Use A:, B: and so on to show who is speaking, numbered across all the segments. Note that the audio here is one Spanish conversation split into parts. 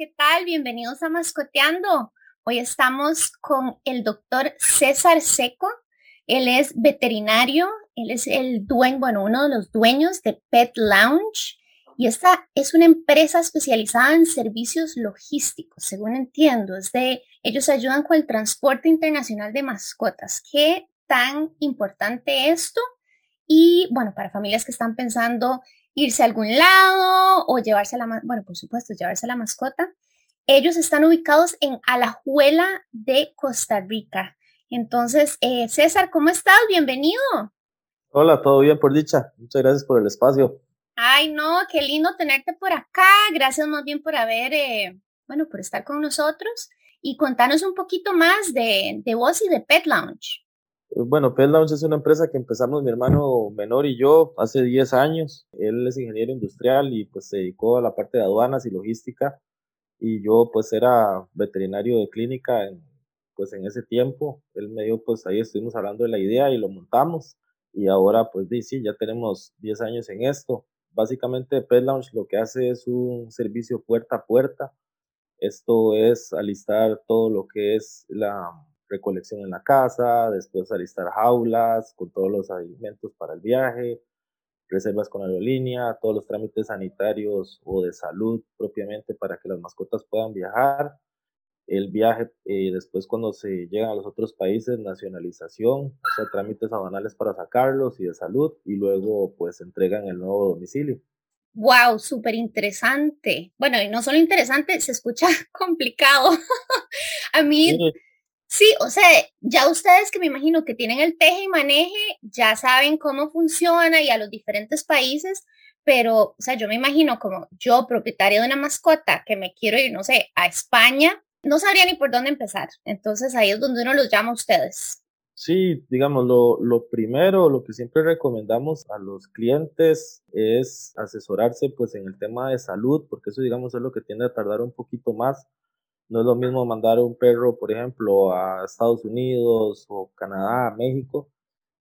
A: ¿qué tal? Bienvenidos a Mascoteando. Hoy estamos con el doctor César Seco. Él es veterinario, él es el dueño, bueno, uno de los dueños de Pet Lounge. Y esta es una empresa especializada en servicios logísticos, según entiendo. Es de, ellos ayudan con el transporte internacional de mascotas. ¿Qué tan importante esto? Y bueno, para familias que están pensando irse a algún lado o llevarse la, bueno, por supuesto, llevarse la mascota. Ellos están ubicados en Alajuela de Costa Rica. Entonces, eh, César, ¿cómo estás? Bienvenido.
B: Hola, todo bien por dicha. Muchas gracias por el espacio.
A: Ay, no, qué lindo tenerte por acá. Gracias más bien por haber, eh, bueno, por estar con nosotros y contarnos un poquito más de, de vos y de Pet Lounge.
B: Bueno, Pet Lounge es una empresa que empezamos mi hermano menor y yo hace 10 años. Él es ingeniero industrial y pues se dedicó a la parte de aduanas y logística y yo pues era veterinario de clínica en, pues en ese tiempo. Él me dio pues ahí estuvimos hablando de la idea y lo montamos y ahora pues sí, ya tenemos 10 años en esto. Básicamente Pet Lounge lo que hace es un servicio puerta a puerta. Esto es alistar todo lo que es la recolección en la casa, después alistar jaulas con todos los alimentos para el viaje, reservas con aerolínea, todos los trámites sanitarios o de salud propiamente para que las mascotas puedan viajar, el viaje y después cuando se llegan a los otros países, nacionalización, o sea, trámites aduanales para sacarlos y de salud y luego pues entregan el nuevo domicilio.
A: Wow, súper interesante. Bueno, y no solo interesante, se escucha complicado. a mí... Sí, o sea, ya ustedes que me imagino que tienen el teje y maneje, ya saben cómo funciona y a los diferentes países, pero, o sea, yo me imagino como yo, propietario de una mascota, que me quiero ir, no sé, a España, no sabría ni por dónde empezar. Entonces ahí es donde uno los llama a ustedes.
B: Sí, digamos, lo, lo primero, lo que siempre recomendamos a los clientes es asesorarse pues en el tema de salud, porque eso digamos es lo que tiende a tardar un poquito más no es lo mismo mandar un perro, por ejemplo, a Estados Unidos o Canadá, México,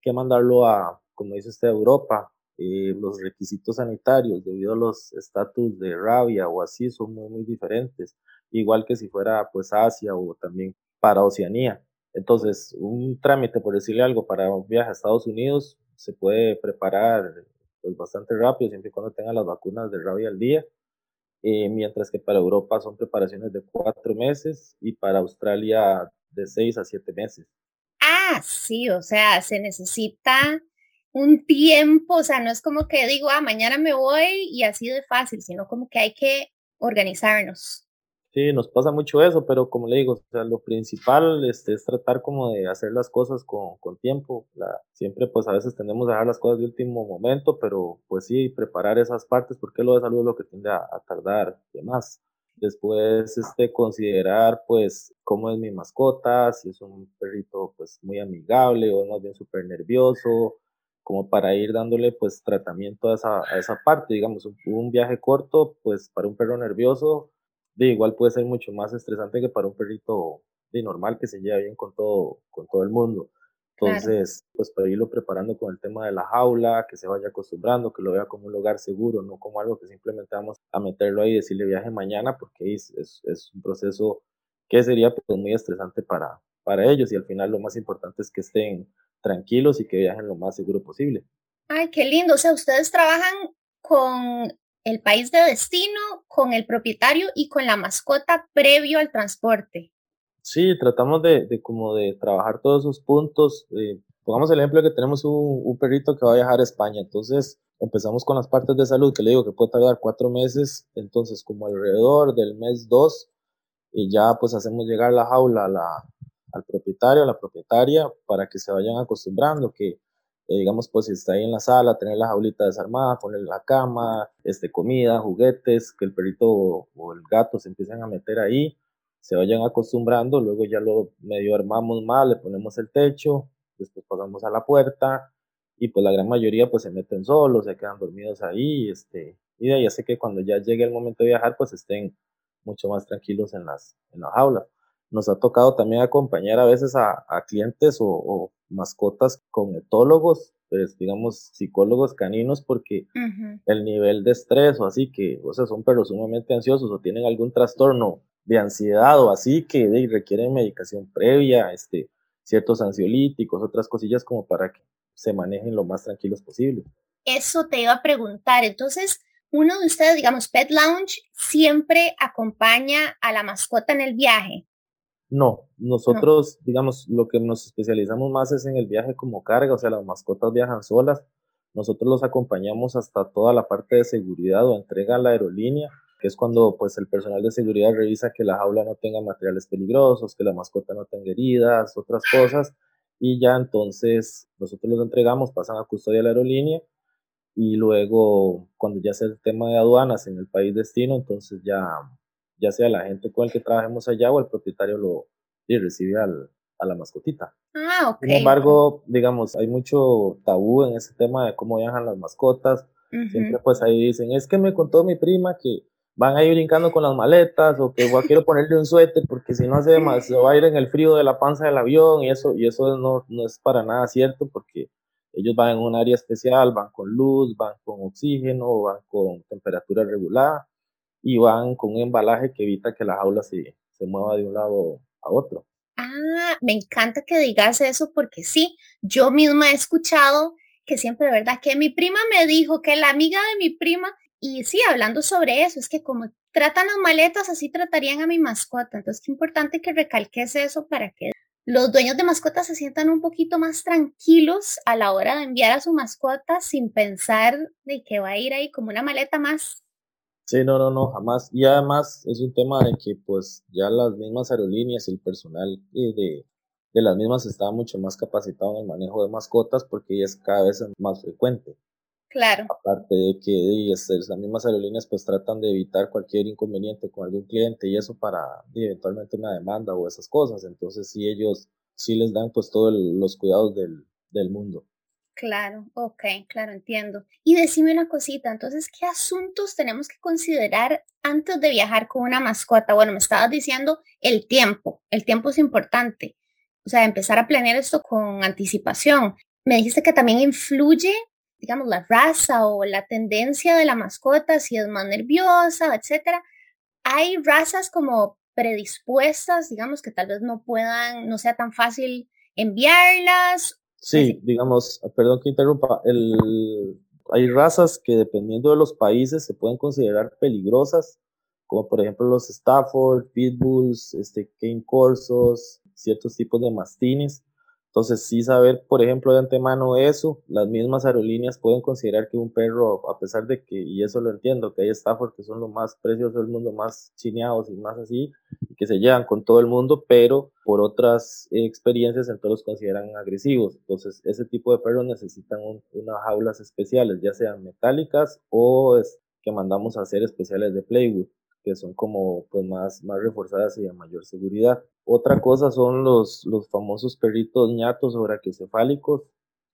B: que mandarlo a, como dice usted, a Europa. Los requisitos sanitarios debido a los estatus de rabia o así son muy, muy diferentes. Igual que si fuera pues Asia o también para Oceanía. Entonces, un trámite, por decirle algo, para un viaje a Estados Unidos se puede preparar pues, bastante rápido, siempre y cuando tenga las vacunas de rabia al día eh, mientras que para Europa son preparaciones de cuatro meses y para Australia de seis a siete meses.
A: Ah, sí, o sea, se necesita un tiempo, o sea, no es como que digo, ah, mañana me voy y así de fácil, sino como que hay que organizarnos.
B: Sí, nos pasa mucho eso, pero como le digo, o sea, lo principal este, es tratar como de hacer las cosas con, tiempo. La, siempre pues a veces tendemos a dejar las cosas de último momento, pero pues sí, preparar esas partes, porque lo de salud es lo que tiende a, tardar y demás. Después, este, considerar pues cómo es mi mascota, si es un perrito pues muy amigable o más bien súper nervioso, como para ir dándole pues tratamiento a esa, a esa parte, digamos, un, un viaje corto pues para un perro nervioso de igual puede ser mucho más estresante que para un perrito de normal que se lleva bien con todo, con todo el mundo. Entonces, pues para irlo preparando con el tema de la jaula, que se vaya acostumbrando, que lo vea como un lugar seguro, no como algo que simplemente vamos a meterlo ahí y decirle viaje mañana, porque es, es, es un proceso que sería pues, muy estresante para, para ellos y al final lo más importante es que estén tranquilos y que viajen lo más seguro posible.
A: Ay, qué lindo. O sea, ustedes trabajan con el país de destino, con el propietario y con la mascota previo al transporte.
B: Sí, tratamos de, como de trabajar todos esos puntos. Eh, pongamos el ejemplo de que tenemos un, perrito que va a viajar a España, entonces empezamos con las partes de salud, que le digo que puede tardar cuatro meses, entonces como alrededor del mes dos, y ya pues hacemos llegar la jaula al propietario, a la propietaria, para que se vayan acostumbrando, que eh, digamos, pues si está ahí en la sala, tener la jaulita desarmada, poner la cama, este, comida, juguetes, que el perrito o, el gato se empiecen a meter ahí, se vayan acostumbrando, luego ya lo medio armamos mal, le ponemos el techo, después pasamos a la puerta y pues la gran mayoría pues se meten solos, se quedan dormidos ahí, este, y de ahí hace que cuando ya llegue el momento de viajar pues estén mucho más tranquilos en las, en las jaulas. Nos ha tocado también acompañar a veces a, a clientes o, o, mascotas con etólogos pues, digamos, psicólogos caninos porque el nivel de estrés o así que, o sea, son perros sumamente ansiosos o tienen algún trastorno de ansiedad o así que requieren medicación previa, este, ciertos ansiolíticos, otras cosillas como para que se manejen lo más tranquilos posible.
A: Eso te iba a preguntar. Entonces, uno de ustedes, digamos, Pet Lounge, siempre acompaña a la mascota en el viaje.
B: No, nosotros, digamos, lo que nos especializamos más es en el viaje como carga, o sea, las mascotas viajan solas. Nosotros los acompañamos hasta toda la parte de seguridad o entrega a la aerolínea, que es cuando pues el personal de seguridad revisa que la jaula no tenga materiales peligrosos, que la mascota no tenga heridas, otras cosas, y ya entonces nosotros los entregamos, pasan a custodia de la aerolínea y luego cuando ya sea el tema de aduanas en el país destino, entonces ya ya sea la gente con el que trabajemos allá o el propietario lo recibe al, a la mascotita.
A: Ah, ok.
B: Sin embargo, digamos, hay mucho tabú en ese tema de cómo viajan las mascotas. Siempre pues ahí dicen, es que me contó mi prima que van a ir brincando con las maletas o que igual quiero ponerle un suéter porque si no se, se va a ir en el frío de la panza del avión y eso, y eso no, no es para nada cierto porque ellos van en un área especial, van con luz, van con oxígeno, van con temperatura regulada y van con un embalaje que evita que la jaula se, se mueva de un lado a otro.
A: Ah, me encanta que digas eso porque sí, yo misma he escuchado que siempre, ¿verdad? Que mi prima me dijo que la amiga de mi prima, y sí, hablando sobre eso, es que como tratan las maletas, así tratarían a mi mascota. Entonces, es importante que recalques eso para que los dueños de mascotas se sientan un poquito más tranquilos a la hora de enviar a su mascota sin pensar de que va a ir ahí como una maleta más
B: Sí, no, no, no, jamás. Y además es un tema de que pues ya las mismas aerolíneas y el personal eh, de, de las mismas está mucho más capacitado en el manejo de mascotas porque es cada vez más frecuente.
A: Claro.
B: Aparte de que las mismas aerolíneas pues tratan de evitar cualquier inconveniente con algún cliente y eso para eventualmente una demanda o esas cosas. Entonces sí ellos sí les dan pues todos los cuidados del, del mundo.
A: Claro, ok, claro, entiendo. Y decime una cosita, entonces, ¿qué asuntos tenemos que considerar antes de viajar con una mascota? Bueno, me estabas diciendo el tiempo, el tiempo es importante. O sea, empezar a planear esto con anticipación. Me dijiste que también influye, digamos, la raza o la tendencia de la mascota, si es más nerviosa, etcétera. Hay razas como predispuestas, digamos, que tal vez no puedan, no sea tan fácil enviarlas
B: Sí, digamos, perdón que interrumpa, el, hay razas que dependiendo de los países se pueden considerar peligrosas, como por ejemplo los Stafford, Pitbulls, este, Cane Corsos, ciertos tipos de mastines. Entonces, sí saber, por ejemplo, de antemano eso, las mismas aerolíneas pueden considerar que un perro, a pesar de que, y eso lo entiendo, que hay Stafford que son los más preciosos del mundo, más chineados y más así, que se llevan con todo el mundo, pero por otras experiencias entonces los consideran agresivos. Entonces, ese tipo de perros necesitan unas jaulas especiales, ya sean metálicas o es, que mandamos a hacer especiales de Playwood que son como pues más, más reforzadas y de mayor seguridad. Otra cosa son los, los famosos perritos ñatos o brachiocefálicos,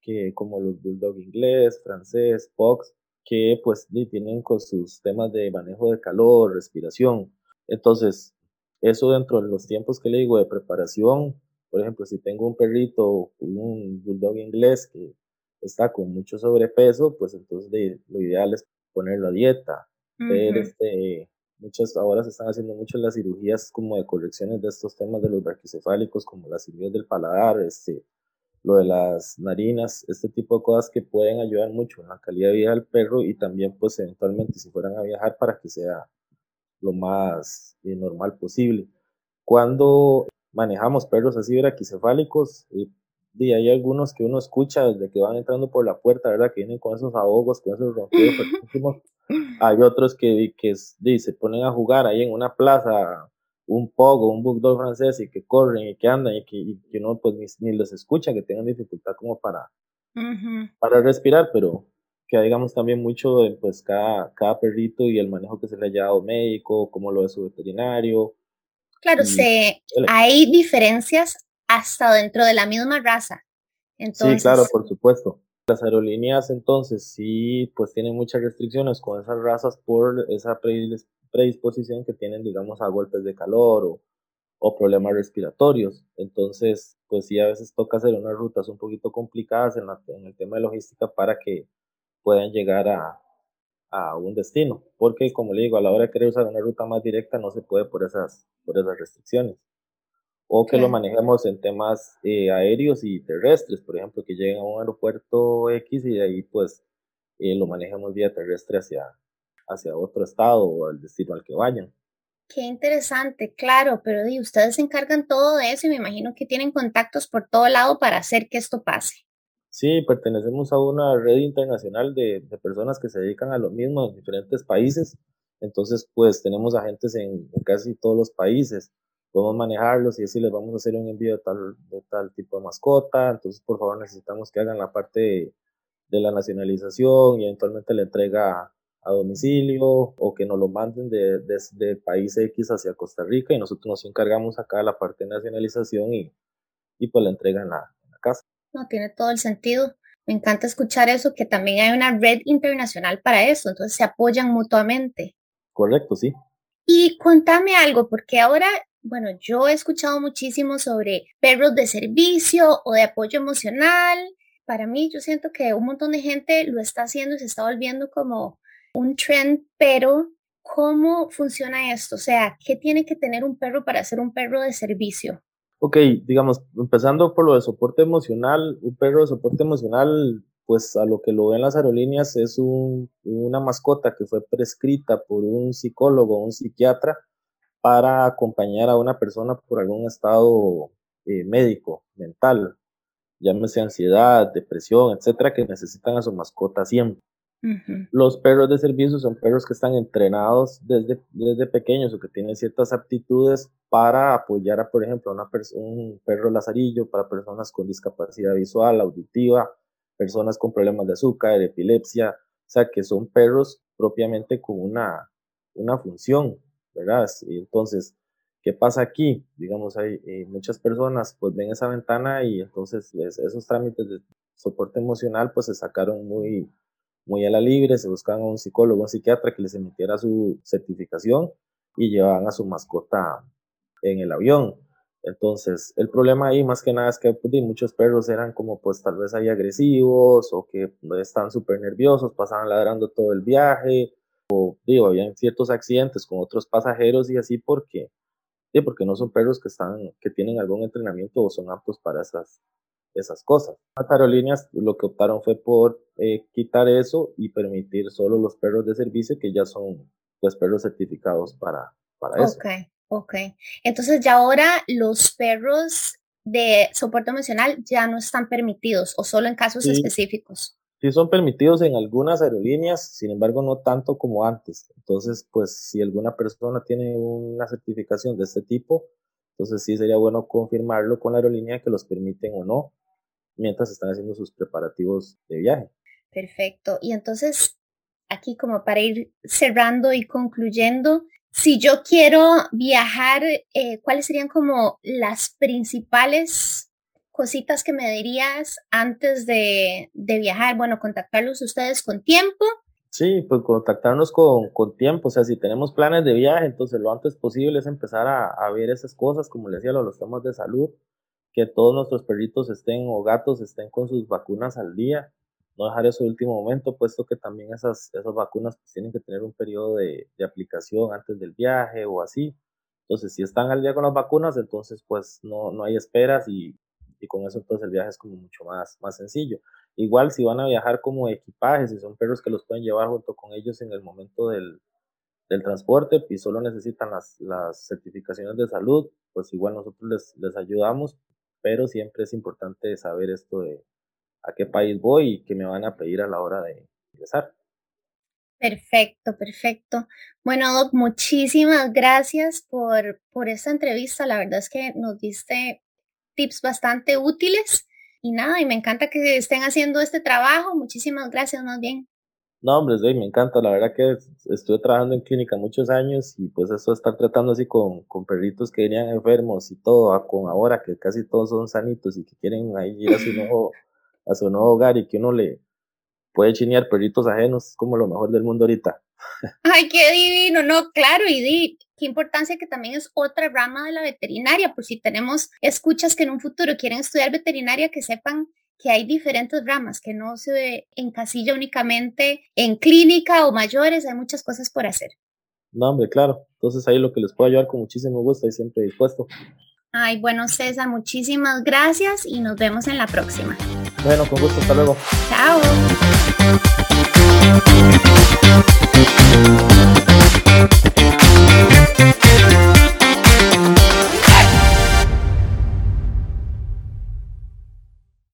B: que como los bulldog inglés, francés, fox, que pues tienen con sus temas de manejo de calor, respiración. Entonces, eso dentro de los tiempos que le digo de preparación, por ejemplo, si tengo un perrito, un bulldog inglés que está con mucho sobrepeso, pues entonces lo ideal es ponerlo a dieta, ver este, Muchas ahora se están haciendo muchas las cirugías como de correcciones de estos temas de los braquicefálicos, como las cirugías del paladar, este, lo de las narinas, este tipo de cosas que pueden ayudar mucho en la calidad de vida del perro y también pues eventualmente si fueran a viajar para que sea lo más eh, normal posible. Cuando manejamos perros así braquicefálicos, y, y, hay algunos que uno escucha desde que van entrando por la puerta, ¿verdad? Que vienen con esos ahogos, con esos ronquidos Hay otros que, que, se ponen a jugar ahí en una plaza un pogo, un bulldog francés y que corren y que andan y que, y que uno pues ni, les escucha, que tengan dificultad como para, para respirar, pero que digamos también mucho de pues cada, cada perrito y el manejo que se le haya dado médico, como lo de su veterinario.
A: Claro, se, hay diferencias hasta dentro de la misma raza.
B: Entonces, sí, claro, por supuesto. Las aerolíneas entonces sí pues tienen muchas restricciones con esas razas por esa predisposición que tienen digamos a golpes de calor o, problemas respiratorios. Entonces, pues sí, a veces toca hacer unas rutas un poquito complicadas en, en el tema de logística para que puedan llegar a, a un destino, porque como le digo, a la hora de querer usar una ruta más directa no se puede por esas, por esas restricciones. O que lo manejemos en temas eh, aéreos y terrestres, por ejemplo, que lleguen a un aeropuerto X y de ahí pues eh, lo manejemos vía terrestre hacia, hacia otro estado o al destino al que vayan.
A: Qué interesante, claro, pero ustedes se encargan todo de eso y me imagino que tienen contactos por todo lado para hacer que esto pase.
B: Sí, pertenecemos a una red internacional de, personas que se dedican a lo mismo en diferentes países. Entonces, pues tenemos agentes en, casi todos los países. Podemos manejarlos y así les vamos a hacer un envío de tal, de tal tipo de mascota. Entonces, por favor, necesitamos que hagan la parte de, la nacionalización y eventualmente la entrega a, domicilio o que nos lo manden desde de, país X hacia Costa Rica y nosotros nos encargamos acá de la parte de nacionalización y, y pues la entrega en la casa.
A: No, tiene todo el sentido. Me encanta escuchar eso, que también hay una red internacional para eso, entonces se apoyan mutuamente.
B: Correcto, sí.
A: Y contame algo, porque ahora, bueno, yo he escuchado muchísimo sobre perros de servicio o de apoyo emocional. Para mí, yo siento que un montón de gente lo está haciendo y se está volviendo como un trend, pero ¿cómo funciona esto? O sea, ¿qué tiene que tener un perro para ser un perro de servicio?
B: Ok, digamos, empezando por lo de soporte emocional, un perro de soporte emocional, pues a lo que lo ven las aerolíneas es una mascota que fue prescrita por un psicólogo un psiquiatra para acompañar a una persona por algún estado eh, médico, mental, llámese ansiedad, depresión, etcétera, que necesitan a su mascota siempre. Los perros de servicio son perros que están entrenados desde, desde pequeños o que tienen ciertas aptitudes para apoyar a, por ejemplo, una un perro lazarillo para personas con discapacidad visual, auditiva, personas con problemas de azúcar, de epilepsia, o sea, que son perros propiamente con una, una función, ¿verdad? Y entonces, ¿qué pasa aquí? Digamos, hay eh, muchas personas pues ven esa ventana y entonces esos trámites de soporte emocional pues se sacaron muy, muy a la libre, se buscaban a un psicólogo, un psiquiatra que les emitiera su certificación y llevaban a su mascota en el avión. Entonces, el problema ahí más que nada es que pues, muchos perros eran como pues tal vez ahí agresivos o que estaban súper nerviosos, pasaban ladrando todo el viaje o digo, habían ciertos accidentes con otros pasajeros y así porque, sí, porque no son perros que están, que tienen algún entrenamiento o son aptos para esas, esas cosas. Las aerolíneas lo que optaron fue por eh, quitar eso y permitir solo los perros de servicio que ya son pues perros certificados para, para eso.
A: Ok, ok. Entonces ya ahora los perros de soporte emocional ya no están permitidos o solo en casos específicos.
B: Sí son permitidos en algunas aerolíneas, sin embargo no tanto como antes. Entonces, pues si alguna persona tiene una certificación de este tipo, entonces sí sería bueno confirmarlo con la aerolínea que los permiten o no mientras están haciendo sus preparativos de viaje.
A: Perfecto. Y entonces, aquí como para ir cerrando y concluyendo, si yo quiero viajar, eh, ¿cuáles serían como las principales cositas que me dirías antes de, viajar? Bueno, contactarlos ustedes con tiempo.
B: Sí, pues contactarnos con, tiempo, o sea, si tenemos planes de viaje, entonces lo antes posible es empezar a, a ver esas cosas, como les decía, los temas de salud, que todos nuestros perritos estén o gatos estén con sus vacunas al día, no dejar eso de último momento, puesto que también esas, esas vacunas pues, tienen que tener un periodo de, de, aplicación antes del viaje o así. Entonces, si están al día con las vacunas, entonces pues no, no hay esperas y, y con eso entonces el viaje es como mucho más, más sencillo. Igual si van a viajar como equipajes, si son perros que los pueden llevar junto con ellos en el momento del, del transporte y solo necesitan las, las certificaciones de salud, pues igual nosotros les, les ayudamos pero siempre es importante saber esto de a qué país voy y qué me van a pedir a la hora de ingresar.
A: Perfecto, perfecto. Bueno, Doc, muchísimas gracias por, por esta entrevista. La verdad es que nos diste tips bastante útiles y nada, y me encanta que estén haciendo este trabajo. Muchísimas gracias, más bien.
B: No, hombre, sí, me encanta. La verdad que estuve trabajando en clínica muchos años y pues eso estar tratando así con, con perritos que venían enfermos y todo, con ahora que casi todos son sanitos y que quieren ahí ir a su nuevo, a su nuevo hogar y que uno le puede chinear perritos ajenos, es como lo mejor del mundo ahorita.
A: Ay, qué divino, no, claro, y di, qué importancia que también es otra rama de la veterinaria, por si tenemos escuchas que en un futuro quieren estudiar veterinaria, que sepan que hay diferentes ramas, que no se encasilla únicamente en clínica o mayores, hay muchas cosas por hacer.
B: No, hombre, claro. Entonces ahí lo que les puedo ayudar con muchísimo gusto y siempre dispuesto.
A: Ay, bueno, César, muchísimas gracias y nos vemos en la próxima.
B: Bueno, con gusto, hasta luego.
A: Chao. Thank you.